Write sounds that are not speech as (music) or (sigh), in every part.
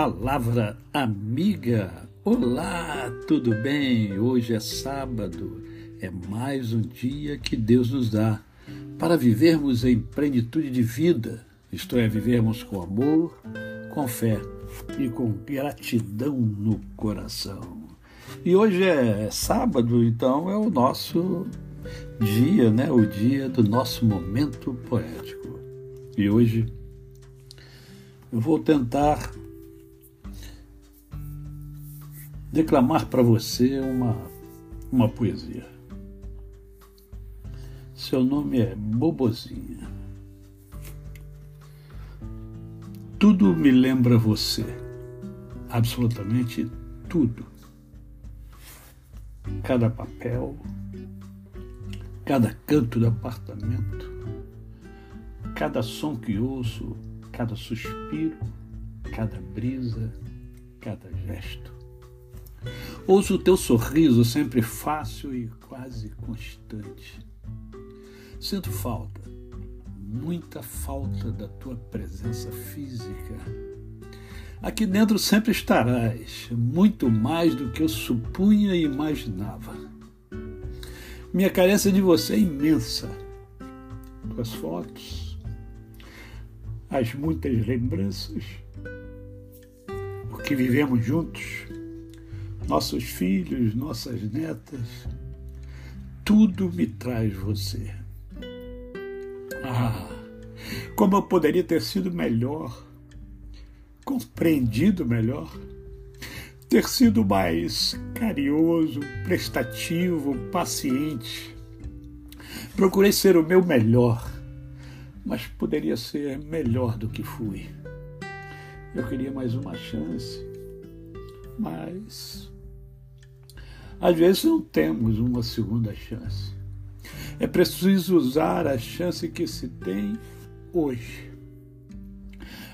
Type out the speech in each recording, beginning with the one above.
Palavra amiga. Olá, tudo bem? Hoje é sábado. É mais um dia que Deus nos dá para vivermos em plenitude de vida, isto é, vivermos com amor, com fé e com gratidão no coração. E hoje é sábado, então é o nosso dia, né? O dia do nosso momento poético. E hoje eu vou tentar declamar para você uma, uma poesia. Seu nome é Bobozinha. Tudo me lembra você, absolutamente tudo. Cada papel, cada canto do apartamento, cada som que ouço, cada suspiro, cada brisa, cada gesto. Ouço o teu sorriso sempre fácil e quase constante. Sinto falta, muita falta da tua presença física. Aqui dentro sempre estarás, muito mais do que eu supunha e imaginava. Minha carência de você é imensa. Tuas fotos, as muitas lembranças, o que vivemos juntos nossos filhos, nossas netas, tudo me traz você. Ah, como eu poderia ter sido melhor, compreendido melhor, ter sido mais carinhoso, prestativo, paciente. Procurei ser o meu melhor, mas poderia ser melhor do que fui. Eu queria mais uma chance, mas às vezes não temos uma segunda chance. É preciso usar a chance que se tem hoje.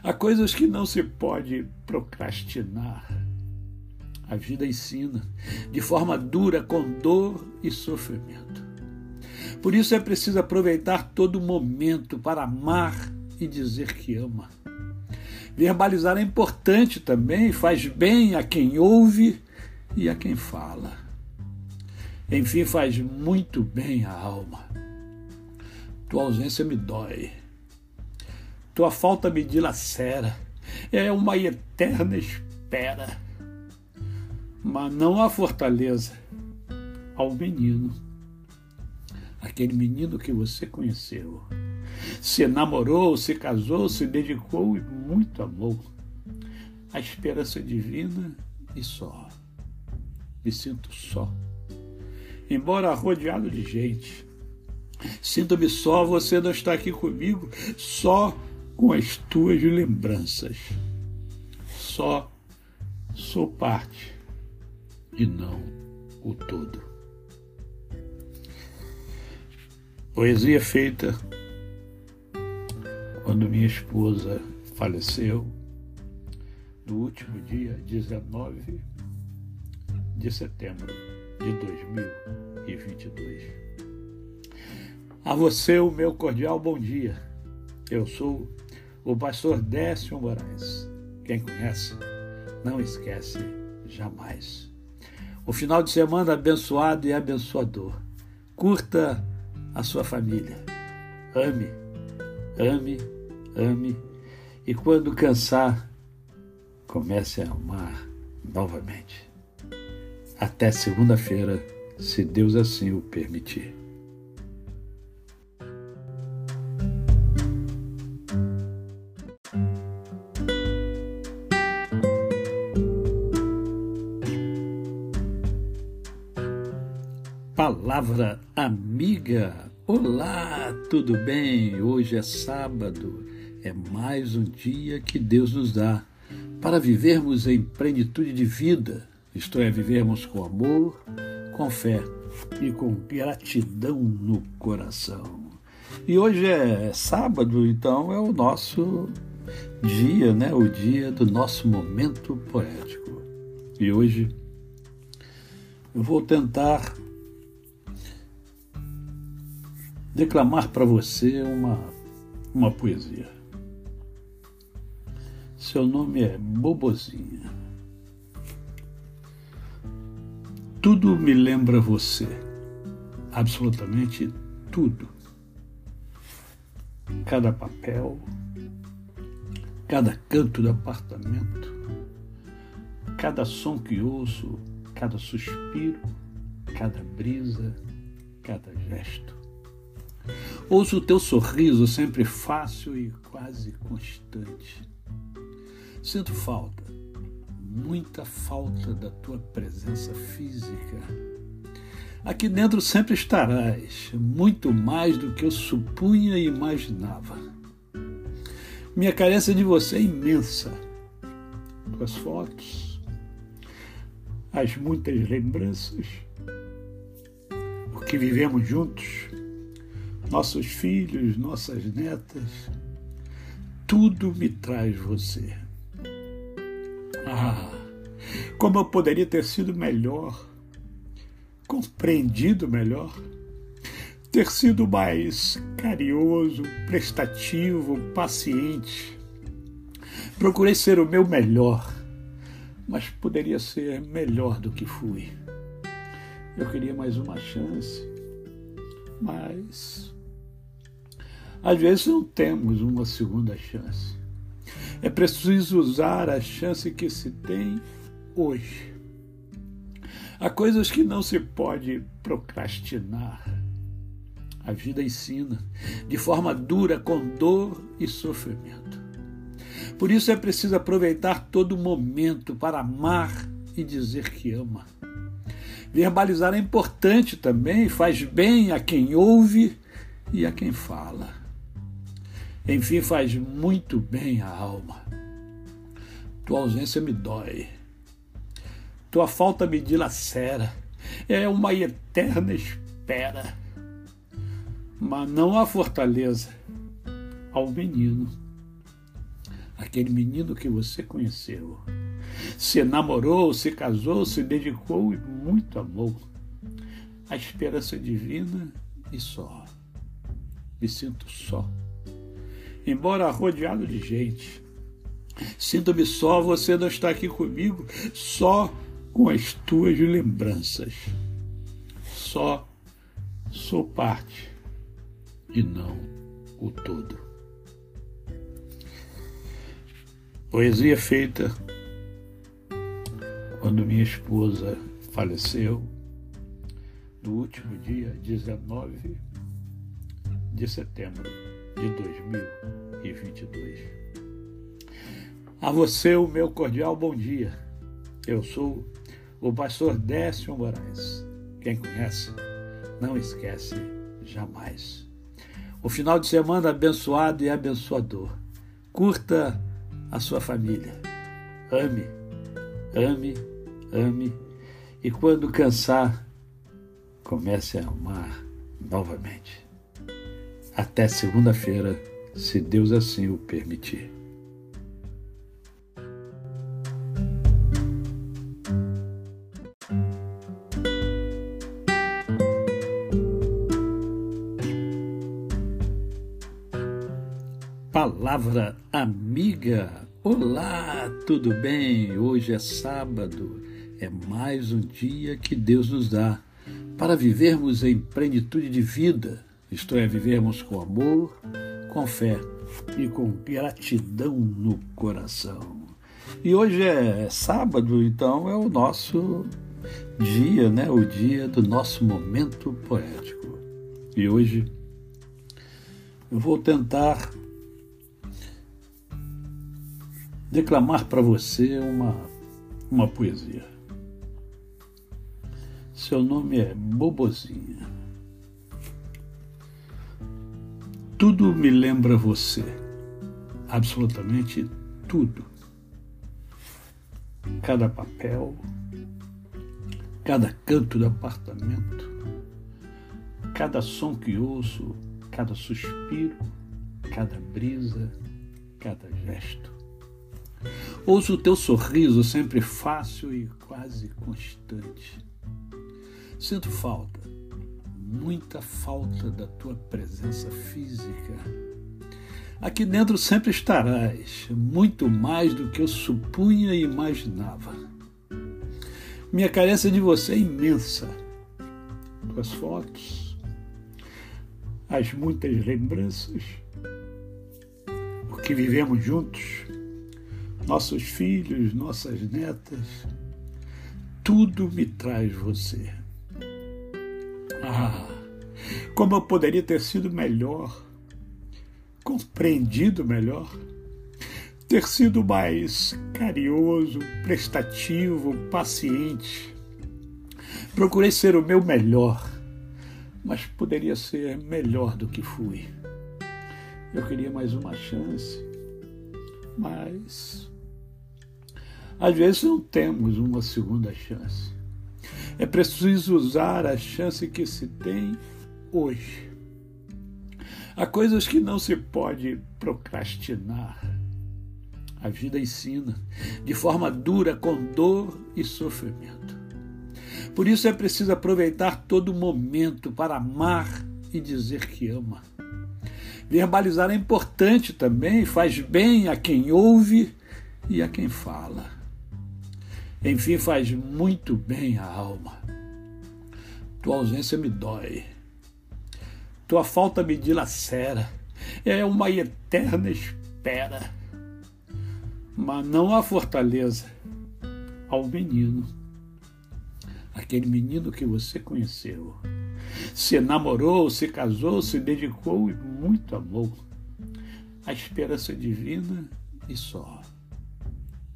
Há coisas que não se pode procrastinar. A vida ensina de forma dura, com dor e sofrimento. Por isso é preciso aproveitar todo momento para amar e dizer que ama. Verbalizar é importante também, faz bem a quem ouve e a quem fala. Enfim, faz muito bem à alma. Tua ausência me dói. Tua falta me dilacera. É uma eterna espera. Mas não há fortaleza ao menino. Aquele menino que você conheceu. Se namorou, se casou, se dedicou e muito amou. A esperança divina e só. Me sinto só embora rodeado de gente. Sinto-me só, você não está aqui comigo, só com as tuas lembranças. Só sou parte e não o todo. Poesia feita quando minha esposa faleceu no último dia 19 de setembro de 2022. A você, o meu cordial bom dia. Eu sou o pastor Décio Moraes. Quem conhece, não esquece jamais. O final de semana abençoado e abençoador. Curta a sua família. Ame, ame, ame. E quando cansar, comece a amar novamente até segunda-feira, se Deus assim o permitir. Palavra amiga. Olá, tudo bem? Hoje é sábado. É mais um dia que Deus nos dá para vivermos em plenitude de vida isto é, vivermos com amor, com fé e com gratidão no coração. E hoje é sábado, então é o nosso dia, né? O dia do nosso momento poético. E hoje eu vou tentar declamar para você uma, uma poesia. Seu nome é Bobozinha. Tudo me lembra você. Absolutamente tudo. Cada papel, cada canto do apartamento, cada som que ouço, cada suspiro, cada brisa, cada gesto. Ouço o teu sorriso sempre fácil e quase constante. Sinto falta, muita falta da tua presença física. Aqui dentro sempre estarás, muito mais do que eu supunha e imaginava. Minha carência de você é imensa. Tuas fotos, as muitas lembranças, o que vivemos juntos nossos filhos, nossas netas, tudo me traz você. (laughs) Como eu poderia ter sido melhor, compreendido melhor, ter sido mais carinhoso, prestativo, paciente. Procurei ser o meu melhor, mas poderia ser melhor do que fui. Eu queria mais uma chance, mas às vezes não temos uma segunda chance. É preciso usar a chance que se tem hoje. Há coisas que não se pode procrastinar. A vida ensina de forma dura, com dor e sofrimento. Por isso é preciso aproveitar todo momento para amar e dizer que ama. Verbalizar é importante também, faz bem a quem ouve e a quem fala. Enfim, faz muito bem à alma. Tua ausência me dói. Tua falta me dilacera. É uma eterna espera. Mas não há fortaleza ao menino. Aquele menino que você conheceu. Se namorou, se casou, se dedicou e muito amou. A esperança divina e só. Me sinto só embora rodeado de gente. Sinto-me só, você não está aqui comigo, só com as tuas lembranças. Só sou parte e não o todo. Poesia feita quando minha esposa faleceu no último dia 19 de setembro de 2022. A você, o meu cordial bom dia. Eu sou o pastor Décio Moraes. Quem conhece, não esquece jamais. O final de semana abençoado e abençoador. Curta a sua família. Ame, ame, ame. E quando cansar, comece a amar novamente até segunda-feira, se Deus assim o permitir. Palavra amiga. Olá, tudo bem? Hoje é sábado. É mais um dia que Deus nos dá para vivermos em plenitude de vida isto é, vivermos com amor, com fé e com gratidão no coração. E hoje é sábado, então é o nosso dia, né? O dia do nosso momento poético. E hoje eu vou tentar declamar para você uma, uma poesia. Seu nome é Bobozinha. Tudo me lembra você. Absolutamente tudo. Cada papel, cada canto do apartamento, cada som que ouço, cada suspiro, cada brisa, cada gesto. Ouço o teu sorriso sempre fácil e quase constante. Sinto falta muita falta da tua presença física. Aqui dentro sempre estarás, muito mais do que eu supunha e imaginava. Minha carência de você é imensa. Tuas fotos, as muitas lembranças, o que vivemos juntos, nossos filhos, nossas netas, tudo me traz você. Ah, como eu poderia ter sido melhor compreendido melhor, ter sido mais carinhoso, prestativo, paciente. Procurei ser o meu melhor, mas poderia ser melhor do que fui. Eu queria mais uma chance, mas às vezes não temos uma segunda chance. É preciso usar a chance que se tem hoje. Há coisas que não se pode procrastinar. A vida ensina de forma dura, com dor e sofrimento. Por isso é preciso aproveitar todo momento para amar e dizer que ama. Verbalizar é importante também, faz bem a quem ouve e a quem fala. Enfim, faz muito bem à alma. Tua ausência me dói tua falta me dilacera, é uma eterna espera. Mas não a fortaleza, ao menino. Aquele menino que você conheceu. Se namorou, se casou, se dedicou e muito amou. A esperança divina e só.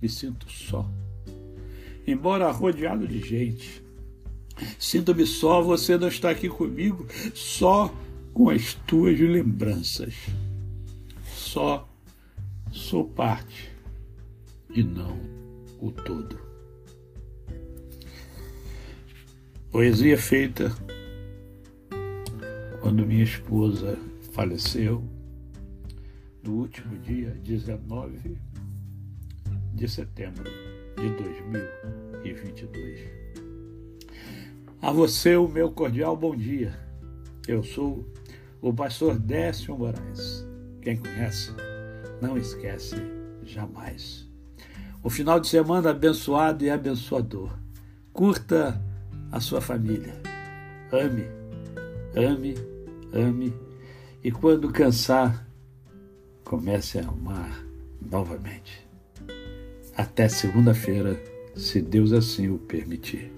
Me sinto só. Embora rodeado de gente. Sinto-me só, você não está aqui comigo, só com as tuas lembranças. Só sou parte e não o todo. Poesia feita quando minha esposa faleceu no último dia 19 de setembro de 2022. A você o meu cordial bom dia. Eu sou o pastor Décio Moraes. Quem conhece, não esquece jamais. O final de semana abençoado e abençoador. Curta a sua família. Ame, ame, ame. E quando cansar, comece a amar novamente. Até segunda-feira, se Deus assim o permitir.